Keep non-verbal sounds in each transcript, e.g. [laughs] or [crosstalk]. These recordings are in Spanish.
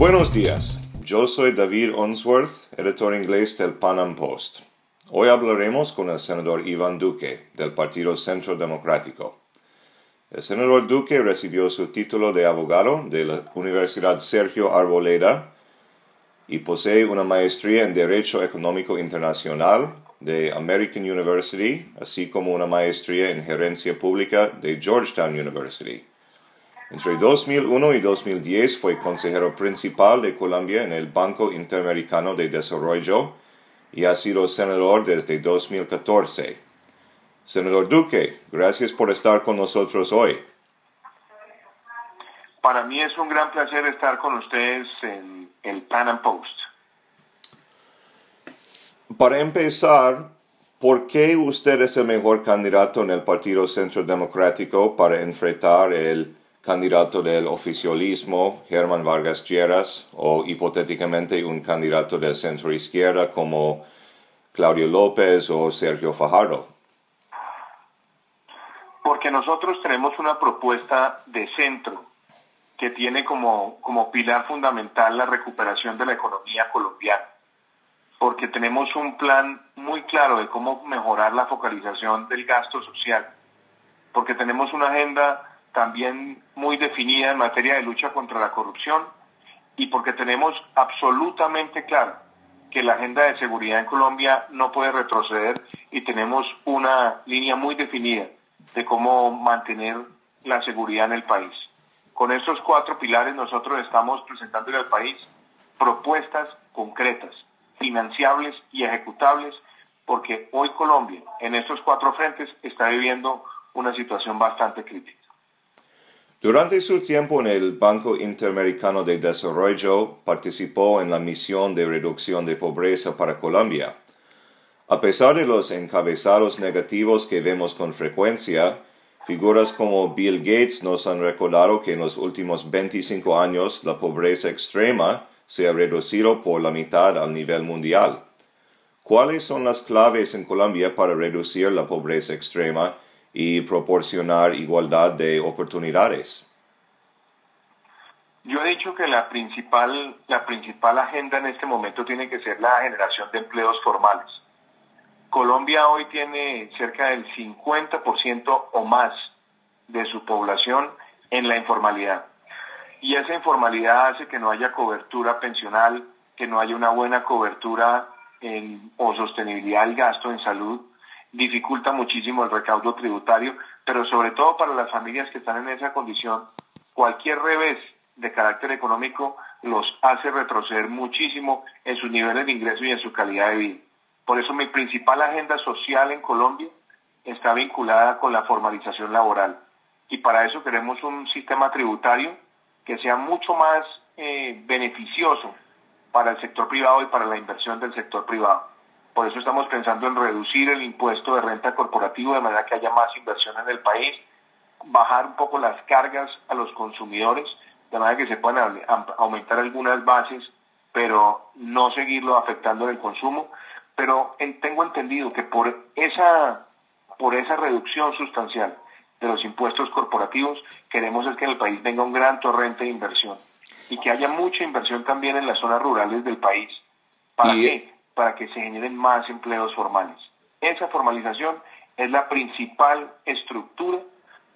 Buenos días, yo soy David Onsworth, editor inglés del Pan Am Post. Hoy hablaremos con el senador Iván Duque, del Partido Centro Democrático. El senador Duque recibió su título de abogado de la Universidad Sergio Arboleda y posee una maestría en Derecho Económico Internacional de American University, así como una maestría en Gerencia Pública de Georgetown University. Entre 2001 y 2010 fue consejero principal de Colombia en el Banco Interamericano de Desarrollo y ha sido senador desde 2014. Senador Duque, gracias por estar con nosotros hoy. Para mí es un gran placer estar con ustedes en el Pan Am Post. Para empezar, ¿por qué usted es el mejor candidato en el Partido Centro Democrático para enfrentar el candidato del oficialismo, Germán Vargas Lleras, o hipotéticamente un candidato del centro izquierda como Claudio López o Sergio Fajardo? Porque nosotros tenemos una propuesta de centro que tiene como, como pilar fundamental la recuperación de la economía colombiana. Porque tenemos un plan muy claro de cómo mejorar la focalización del gasto social. Porque tenemos una agenda también muy definida en materia de lucha contra la corrupción y porque tenemos absolutamente claro que la agenda de seguridad en Colombia no puede retroceder y tenemos una línea muy definida de cómo mantener la seguridad en el país. Con estos cuatro pilares nosotros estamos presentándole al país propuestas concretas, financiables y ejecutables, porque hoy Colombia en estos cuatro frentes está viviendo una situación bastante crítica. Durante su tiempo en el Banco Interamericano de Desarrollo, participó en la misión de reducción de pobreza para Colombia. A pesar de los encabezados negativos que vemos con frecuencia, figuras como Bill Gates nos han recordado que en los últimos 25 años la pobreza extrema se ha reducido por la mitad al nivel mundial. ¿Cuáles son las claves en Colombia para reducir la pobreza extrema y proporcionar igualdad de oportunidades. Yo he dicho que la principal, la principal agenda en este momento tiene que ser la generación de empleos formales. Colombia hoy tiene cerca del 50% o más de su población en la informalidad. Y esa informalidad hace que no haya cobertura pensional, que no haya una buena cobertura en, o sostenibilidad del gasto en salud, dificulta muchísimo el recaudo tributario, pero sobre todo para las familias que están en esa condición, cualquier revés de carácter económico los hace retroceder muchísimo en sus niveles de ingreso y en su calidad de vida. Por eso mi principal agenda social en Colombia está vinculada con la formalización laboral. Y para eso queremos un sistema tributario que sea mucho más eh, beneficioso para el sector privado y para la inversión del sector privado. Por eso estamos pensando en reducir el impuesto de renta corporativo de manera que haya más inversión en el país, bajar un poco las cargas a los consumidores, de manera que se puedan aumentar algunas bases, pero no seguirlo afectando en el consumo. Pero tengo entendido que por esa, por esa reducción sustancial de los impuestos corporativos, queremos es que en el país venga un gran torrente de inversión y que haya mucha inversión también en las zonas rurales del país. ¿Para qué? Para que se generen más empleos formales. Esa formalización es la principal estructura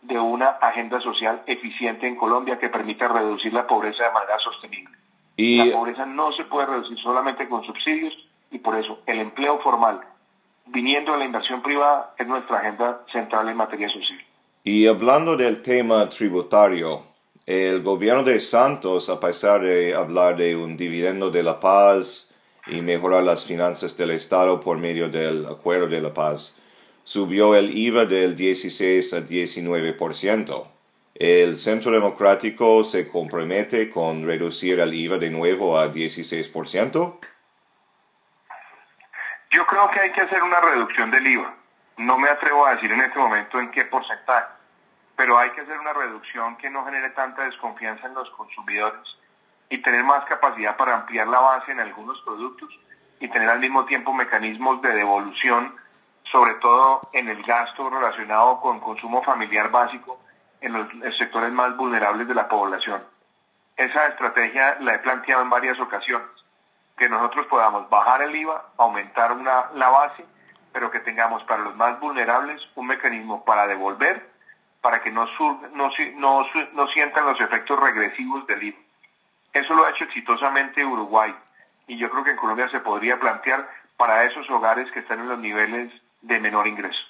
de una agenda social eficiente en Colombia que permita reducir la pobreza de manera sostenible. Y... La pobreza no se puede reducir solamente con subsidios y por eso el empleo formal, viniendo de la inversión privada, es nuestra agenda central en materia social. Y hablando del tema tributario, el gobierno de Santos, a pesar de hablar de un dividendo de la paz, y mejorar las finanzas del Estado por medio del Acuerdo de la Paz, subió el IVA del 16 a 19%. ¿El Centro Democrático se compromete con reducir el IVA de nuevo a 16%? Yo creo que hay que hacer una reducción del IVA. No me atrevo a decir en este momento en qué porcentaje, pero hay que hacer una reducción que no genere tanta desconfianza en los consumidores y tener más capacidad para ampliar la base en algunos productos y tener al mismo tiempo mecanismos de devolución, sobre todo en el gasto relacionado con consumo familiar básico en los sectores más vulnerables de la población. esa estrategia la he planteado en varias ocasiones, que nosotros podamos bajar el IVA, aumentar una, la base, pero que tengamos para los más vulnerables un mecanismo para devolver, para que no, no, no, no sientan los efectos regresivos del IVA. Eso lo ha hecho exitosamente Uruguay y yo creo que en Colombia se podría plantear para esos hogares que están en los niveles de menor ingreso.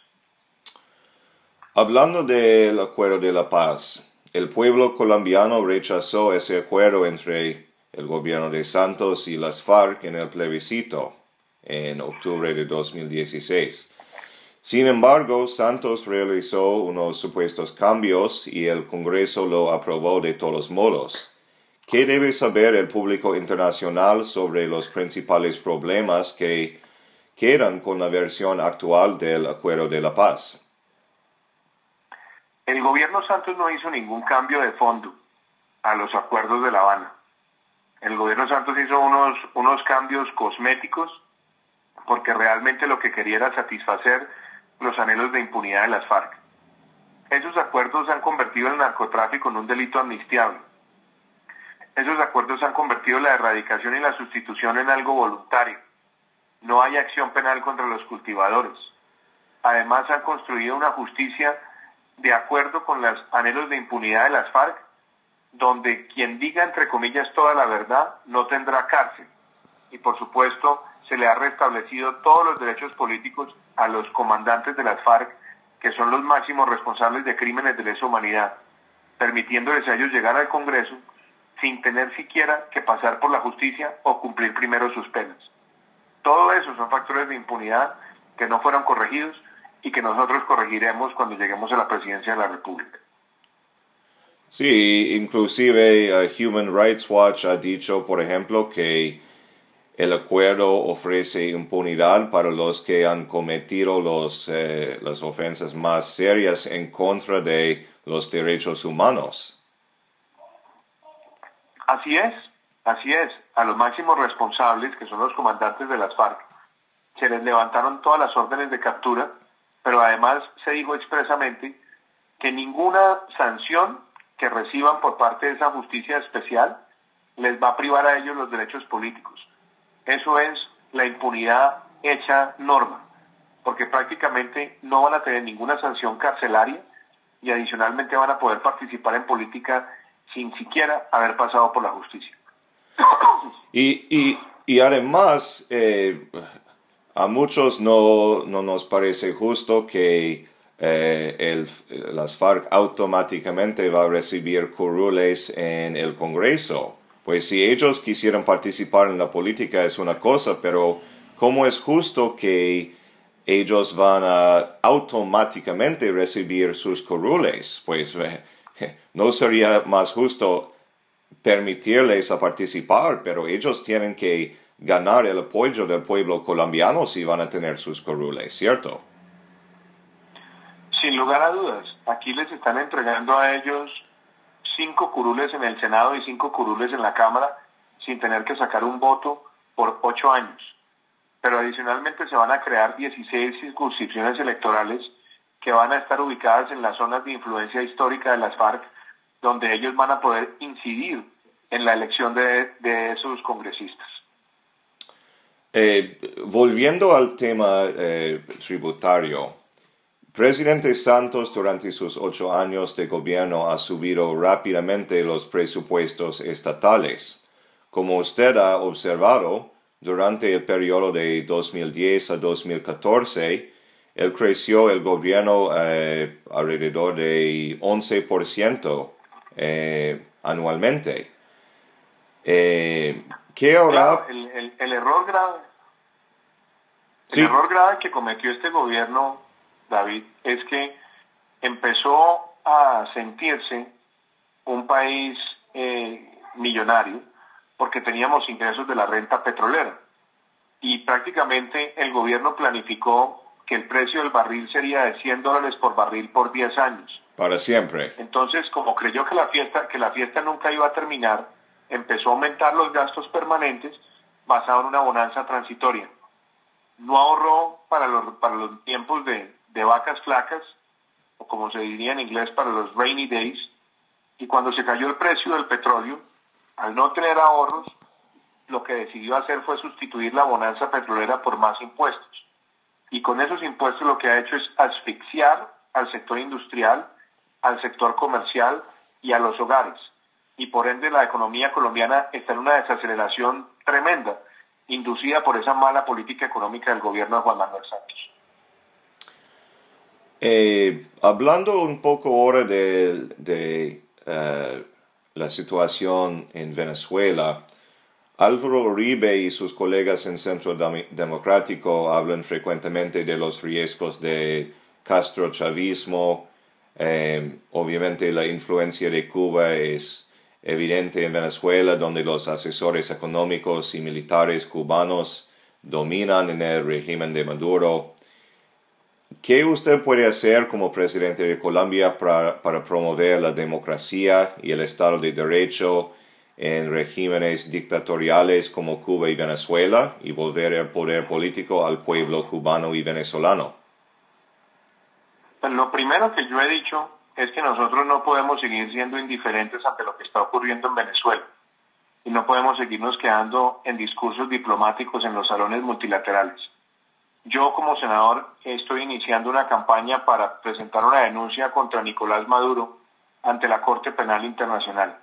Hablando del acuerdo de la paz, el pueblo colombiano rechazó ese acuerdo entre el gobierno de Santos y las FARC en el plebiscito en octubre de 2016. Sin embargo, Santos realizó unos supuestos cambios y el Congreso lo aprobó de todos modos. ¿Qué debe saber el público internacional sobre los principales problemas que quedan con la versión actual del Acuerdo de la Paz? El gobierno Santos no hizo ningún cambio de fondo a los acuerdos de La Habana. El gobierno Santos hizo unos, unos cambios cosméticos porque realmente lo que quería era satisfacer los anhelos de impunidad de las FARC. Esos acuerdos han convertido el narcotráfico en un delito amnistiable. Esos acuerdos han convertido la erradicación y la sustitución en algo voluntario. No hay acción penal contra los cultivadores. Además han construido una justicia de acuerdo con los anhelos de impunidad de las FARC, donde quien diga, entre comillas, toda la verdad no tendrá cárcel. Y por supuesto, se le ha restablecido todos los derechos políticos a los comandantes de las FARC, que son los máximos responsables de crímenes de lesa humanidad, permitiéndoles a ellos llegar al Congreso sin tener siquiera que pasar por la justicia o cumplir primero sus penas. Todo eso son factores de impunidad que no fueron corregidos y que nosotros corregiremos cuando lleguemos a la presidencia de la República. Sí, inclusive uh, Human Rights Watch ha dicho, por ejemplo, que el acuerdo ofrece impunidad para los que han cometido los, eh, las ofensas más serias en contra de los derechos humanos. Así es, así es. A los máximos responsables, que son los comandantes de las FARC, se les levantaron todas las órdenes de captura pero además se dijo expresamente que ninguna sanción que reciban por parte de esa justicia especial les va a privar a ellos los derechos políticos. Eso es la impunidad hecha norma, porque prácticamente no van a tener ninguna sanción carcelaria y adicionalmente van a poder participar en política sin siquiera haber pasado por la justicia. Y, y, además, eh, a muchos no, nos parece justo que eh, el, las FARC automáticamente va a recibir curules en el Congreso. Pues si ellos quisieran participar en la política es una cosa, pero ¿cómo es justo que ellos van a automáticamente recibir sus curules? Pues [laughs] no sería más justo permitirles a participar, pero ellos tienen que ganar el apoyo del pueblo colombiano si van a tener sus curules, ¿cierto? Sin lugar a dudas, aquí les están entregando a ellos cinco curules en el Senado y cinco curules en la Cámara sin tener que sacar un voto por ocho años. Pero adicionalmente se van a crear 16 circunscripciones electorales que van a estar ubicadas en las zonas de influencia histórica de las FARC, donde ellos van a poder incidir en la elección de, de esos congresistas. Eh, volviendo al tema eh, tributario, Presidente Santos durante sus ocho años de gobierno ha subido rápidamente los presupuestos estatales. Como usted ha observado, durante el periodo de 2010 a 2014, él creció el gobierno eh, alrededor de 11% anualmente. ¿Qué ahora? el, error grave. El error grave que cometió este gobierno, David, es que empezó a sentirse un país eh, millonario porque teníamos ingresos de la renta petrolera. Y prácticamente el gobierno planificó que el precio del barril sería de 100 dólares por barril por 10 años. Para siempre. Entonces, como creyó que la fiesta, que la fiesta nunca iba a terminar, empezó a aumentar los gastos permanentes basado en una bonanza transitoria. No ahorró para los, para los tiempos de, de vacas flacas, o como se diría en inglés, para los rainy days, y cuando se cayó el precio del petróleo, Al no tener ahorros, lo que decidió hacer fue sustituir la bonanza petrolera por más impuestos. Y con esos impuestos lo que ha hecho es asfixiar al sector industrial, al sector comercial y a los hogares. Y por ende la economía colombiana está en una desaceleración tremenda, inducida por esa mala política económica del gobierno de Juan Manuel Santos. Eh, hablando un poco ahora de, eh, la situación en Venezuela, Álvaro Uribe y sus colegas en Centro Democrático hablan frecuentemente de los riesgos de Castro-Chavismo. Eh, obviamente la influencia de Cuba es evidente en Venezuela, donde los asesores económicos y militares cubanos dominan en el régimen de Maduro. ¿Qué usted puede hacer como presidente de Colombia para, promover la democracia y el Estado de Derecho en regímenes dictatoriales como Cuba y Venezuela y volver el poder político al pueblo cubano y venezolano? Lo primero que yo he dicho es que nosotros no podemos seguir siendo indiferentes ante lo que está ocurriendo en Venezuela y no podemos seguirnos quedando en discursos diplomáticos en los salones multilaterales. Yo como senador estoy iniciando una campaña para presentar una denuncia contra Nicolás Maduro ante la Corte Penal Internacional.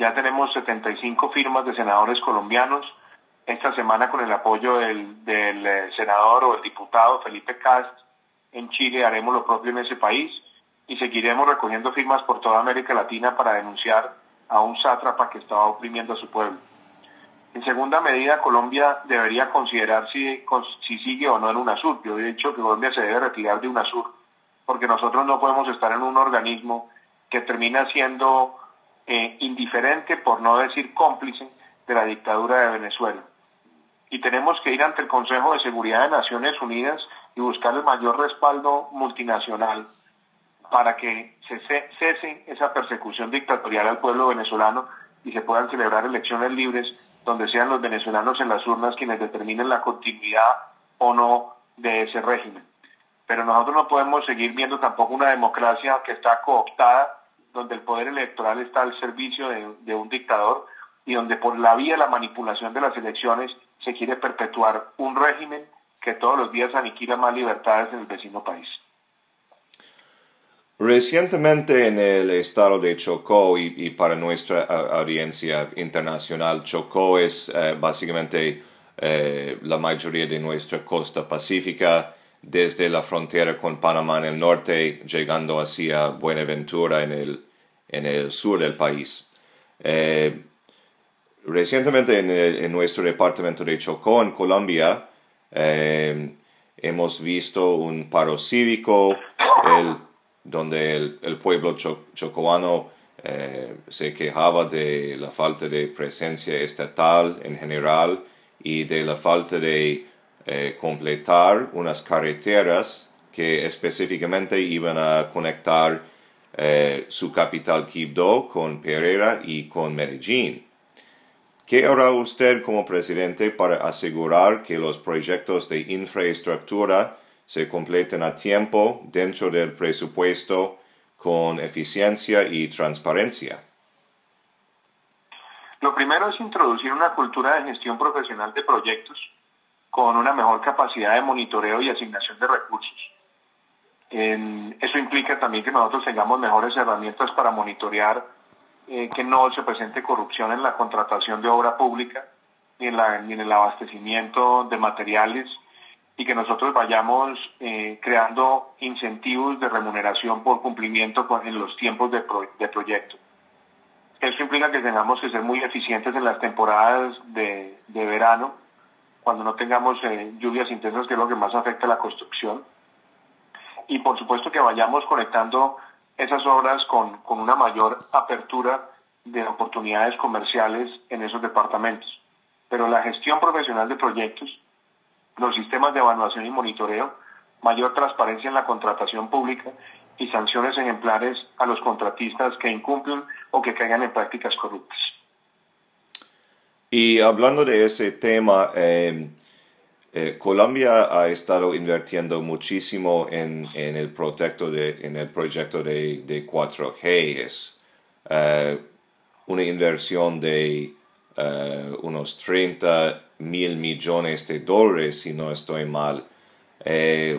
Ya tenemos 75 firmas de senadores colombianos. Esta semana con el apoyo del, eh, senador o el diputado Felipe Cast en Chile haremos lo propio en ese país y seguiremos recogiendo firmas por toda América Latina para denunciar a un sátrapa que estaba oprimiendo a su pueblo. En segunda medida, Colombia debería considerar si, si sigue o no en UNASUR. Yo he dicho que Colombia se debe retirar de UNASUR, porque nosotros no podemos estar en un organismo que termina siendo eh, indiferente, por no decir cómplice, de la dictadura de Venezuela. Y tenemos que ir ante el Consejo de Seguridad de Naciones Unidas y buscar el mayor respaldo multinacional para que se cese esa persecución dictatorial al pueblo venezolano y se puedan celebrar elecciones libres donde sean los venezolanos en las urnas quienes determinen la continuidad o no de ese régimen. Pero nosotros no podemos seguir viendo tampoco una democracia que está cooptada, donde el poder electoral está al servicio de, un dictador y donde por la vía de la manipulación de las elecciones se quiere perpetuar un régimen que todos los días aniquila más libertades en el vecino país. Recientemente en el estado de Chocó y, para nuestra audiencia internacional, Chocó es eh, básicamente eh, la mayoría de nuestra costa pacífica, desde la frontera con Panamá en el norte, llegando hacia Buenaventura en el, en el sur del país. Eh, recientemente en, en, nuestro departamento de Chocó, en Colombia, hemos visto un paro cívico, el donde el, pueblo chocoano eh, se quejaba de la falta de presencia estatal en general y de la falta de eh, completar unas carreteras que específicamente iban a conectar eh, su capital Quibdó con Pereira y con Medellín. ¿Qué hará usted como presidente para asegurar que los proyectos de infraestructura se completen a tiempo dentro del presupuesto con eficiencia y transparencia? Lo primero es introducir una cultura de gestión profesional de proyectos con una mejor capacidad de monitoreo y asignación de recursos. eso implica también que nosotros tengamos mejores herramientas para monitorear eh, que no se presente corrupción en la contratación de obra pública ni en el abastecimiento de materiales y que nosotros vayamos eh, creando incentivos de remuneración por cumplimiento con, en los tiempos de, de proyecto. Eso implica que tengamos que ser muy eficientes en las temporadas de, de verano, cuando no tengamos eh, lluvias intensas, que es lo que más afecta a la construcción. Y por supuesto que vayamos conectando esas obras con, con una mayor apertura de oportunidades comerciales en esos departamentos. Pero la gestión profesional de proyectos los sistemas de evaluación y monitoreo, mayor transparencia en la contratación pública y sanciones ejemplares a los contratistas que incumplen o que caigan en prácticas corruptas. Y hablando de ese tema, em, eh, Colombia ha estado invirtiendo muchísimo en, el, proyecto de, en el proyecto de, 4G. Es eh, una inversión de eh, unos 30 mil millones de dólares, si no estoy mal.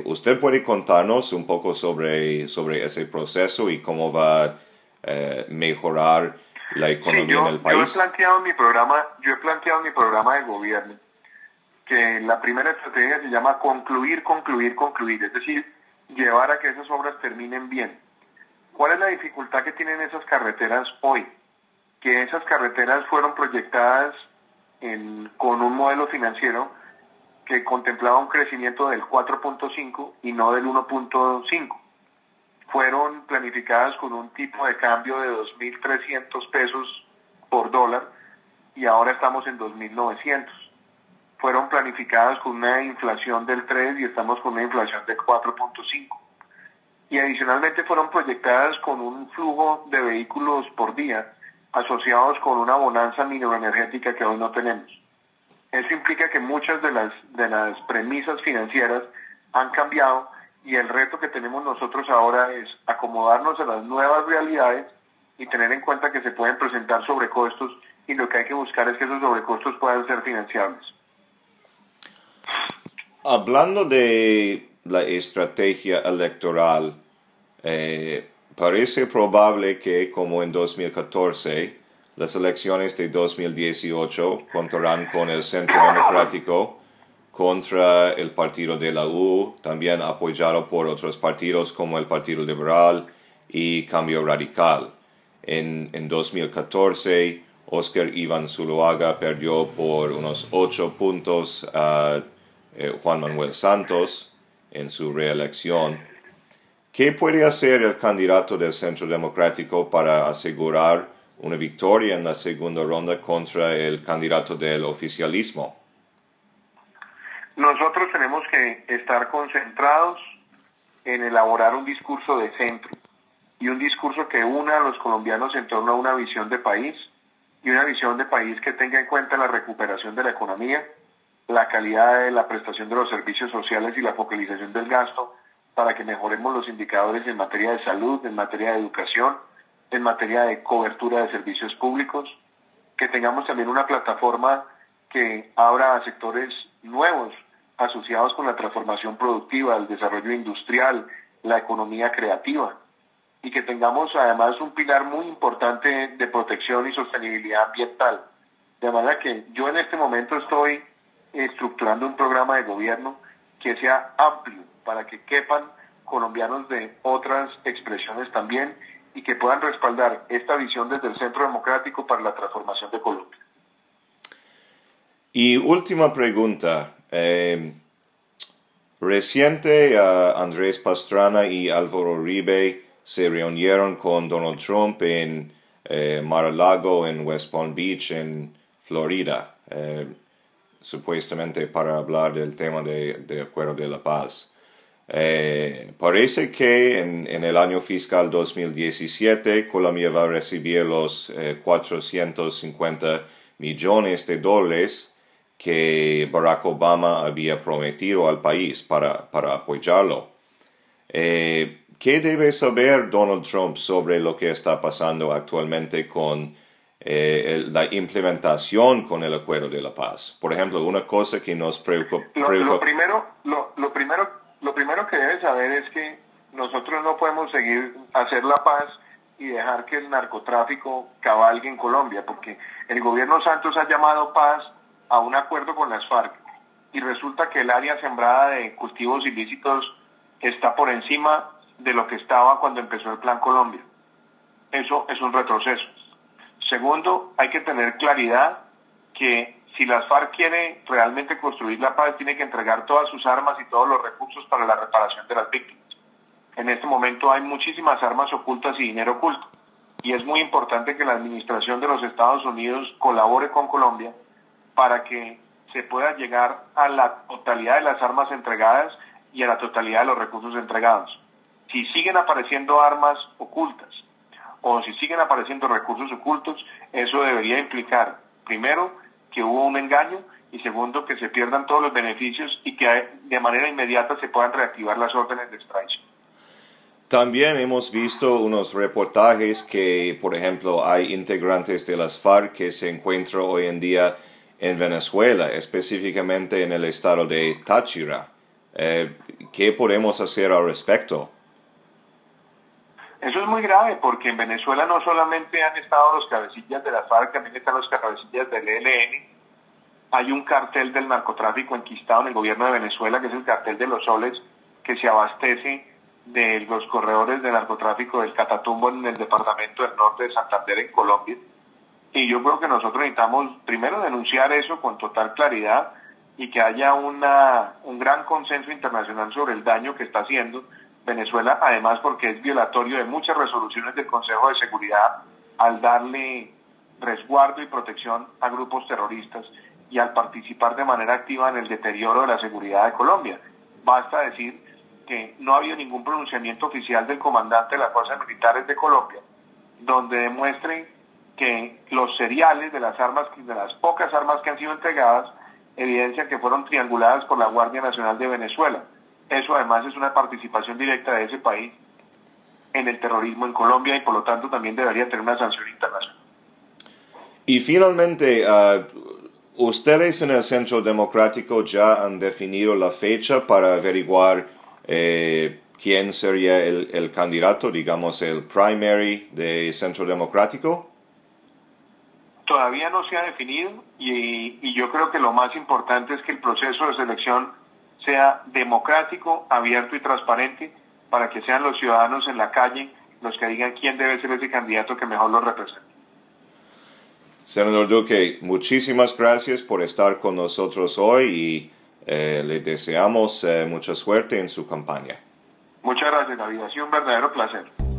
¿Usted puede contarnos un poco sobre, sobre ese proceso y cómo va a mejorar la economía en el país? Yo he, planteado mi programa, yo he planteado mi programa de gobierno que la primera estrategia se llama concluir, concluir, concluir, es decir, llevar a que esas obras terminen bien. ¿Cuál es la dificultad que tienen esas carreteras hoy? Que esas carreteras fueron proyectadas con un modelo financiero que contemplaba un crecimiento del 4.5 y no del 1.5. Fueron planificadas con un tipo de cambio de 2.300 pesos por dólar y ahora estamos en 2.900. Fueron planificadas con una inflación del 3 y estamos con una inflación del 4.5. Y adicionalmente fueron proyectadas con un flujo de vehículos por día asociados con una bonanza mineroenergética que hoy no tenemos. Eso implica que muchas de las, de las premisas financieras han cambiado y el reto que tenemos nosotros ahora es acomodarnos a las nuevas realidades y tener en cuenta que se pueden presentar sobrecostos y lo que hay que buscar es que esos sobrecostos puedan ser financiables. Hablando de la estrategia electoral, eh, parece probable que, como en 2014, las elecciones de 2018 contarán con el Centro Democrático contra el Partido de la U, también apoyado por otros partidos como el Partido Liberal y Cambio Radical. En, en 2014, Oscar Iván Zuluaga perdió por unos ocho puntos a eh, Juan Manuel Santos en su reelección. ¿Qué puede hacer el candidato del Centro Democrático para asegurar una victoria en la segunda ronda contra el candidato del oficialismo? Nosotros tenemos que estar concentrados en elaborar un discurso de centro y un discurso que una a los colombianos en torno a una visión de país y una visión de país que tenga en cuenta la recuperación de la economía, la calidad de la prestación de los servicios sociales y la focalización del gasto para que mejoremos los indicadores en materia de salud, en materia de educación, en materia de cobertura de servicios públicos, que tengamos también una plataforma que abra a sectores nuevos asociados con la transformación productiva, el desarrollo industrial, la economía creativa, y que tengamos además un pilar muy importante de protección y sostenibilidad ambiental. De manera que yo en este momento estoy estructurando un programa de gobierno que sea amplio para que quepan colombianos de otras expresiones también y que puedan respaldar esta visión desde el Centro Democrático para la transformación de Colombia. Y última pregunta. Eh, reciente Andrés Pastrana y Álvaro Uribe se reunieron con Donald Trump en eh, Mar-a-Lago, en West Palm Beach, en Florida, eh, supuestamente para hablar del tema del de acuerdo de la paz. Eh, parece que en, el año fiscal 2017 Colombia va a recibir los 450 eh, millones de dólares que Barack Obama había prometido al país para, para apoyarlo. Eh, ¿Qué debe saber Donald Trump sobre lo que está pasando actualmente con la implementación con el acuerdo de la paz? Por ejemplo, una cosa que nos preocupa. Lo, primero, lo, lo primero lo primero que debe saber es que nosotros no podemos seguir hacer la paz y dejar que el narcotráfico cabalgue en Colombia, porque el gobierno Santos ha llamado paz a un acuerdo con las FARC y resulta que el área sembrada de cultivos ilícitos está por encima de lo que estaba cuando empezó el Plan Colombia. Eso es un retroceso. Segundo, hay que tener claridad que si las FARC quiere realmente construir la paz, tiene que entregar todas sus armas y todos los recursos para la reparación de las víctimas. En este momento hay muchísimas armas ocultas y dinero oculto. Y es muy importante que la administración de los Estados Unidos colabore con Colombia para que se pueda llegar a la totalidad de las armas entregadas y a la totalidad de los recursos entregados. Si siguen apareciendo armas ocultas o si siguen apareciendo recursos ocultos, eso debería implicar, primero, que hubo un engaño y segundo, que se pierdan todos los beneficios y que de manera inmediata se puedan reactivar las órdenes de extradición. También hemos visto unos reportajes que, por ejemplo, hay integrantes de las FARC que se encuentran hoy en día en Venezuela, específicamente en el estado de Táchira. Eh, ¿Qué podemos hacer al respecto? Eso es muy grave porque en Venezuela no solamente han estado los cabecillas de la FARC, también están los cabecillas del ELN. Hay un cartel del narcotráfico enquistado en el gobierno de Venezuela, que es el cartel de los soles, que se abastece de los corredores de narcotráfico del Catatumbo en el departamento del norte de Santander, en Colombia. Y yo creo que nosotros necesitamos primero denunciar eso con total claridad y que haya una, un gran consenso internacional sobre el daño que está haciendo Venezuela, además porque es violatorio de muchas resoluciones del Consejo de Seguridad al darle resguardo y protección a grupos terroristas y al participar de manera activa en el deterioro de la seguridad de Colombia. Basta decir que no ha habido ningún pronunciamiento oficial del comandante de las Fuerzas Militares de Colombia donde demuestren que los seriales de las armas, de las pocas armas que han sido entregadas, evidencian que fueron trianguladas por la Guardia Nacional de Venezuela. Eso además es una participación directa de ese país en el terrorismo en Colombia y por lo tanto también debería tener una sanción internacional. Y finalmente, uh, ustedes en el Centro Democrático ya han definido la fecha para averiguar eh, quién sería el, candidato, digamos, el primary de Centro Democrático? Todavía no se ha definido y, y yo creo que lo más importante es que el proceso de selección sea democrático, abierto y transparente para que sean los ciudadanos en la calle los que digan quién debe ser ese candidato que mejor lo represente. Senador Duque, muchísimas gracias por estar con nosotros hoy y eh, le deseamos eh, mucha suerte en su campaña. Muchas gracias, David. Ha sido un verdadero placer.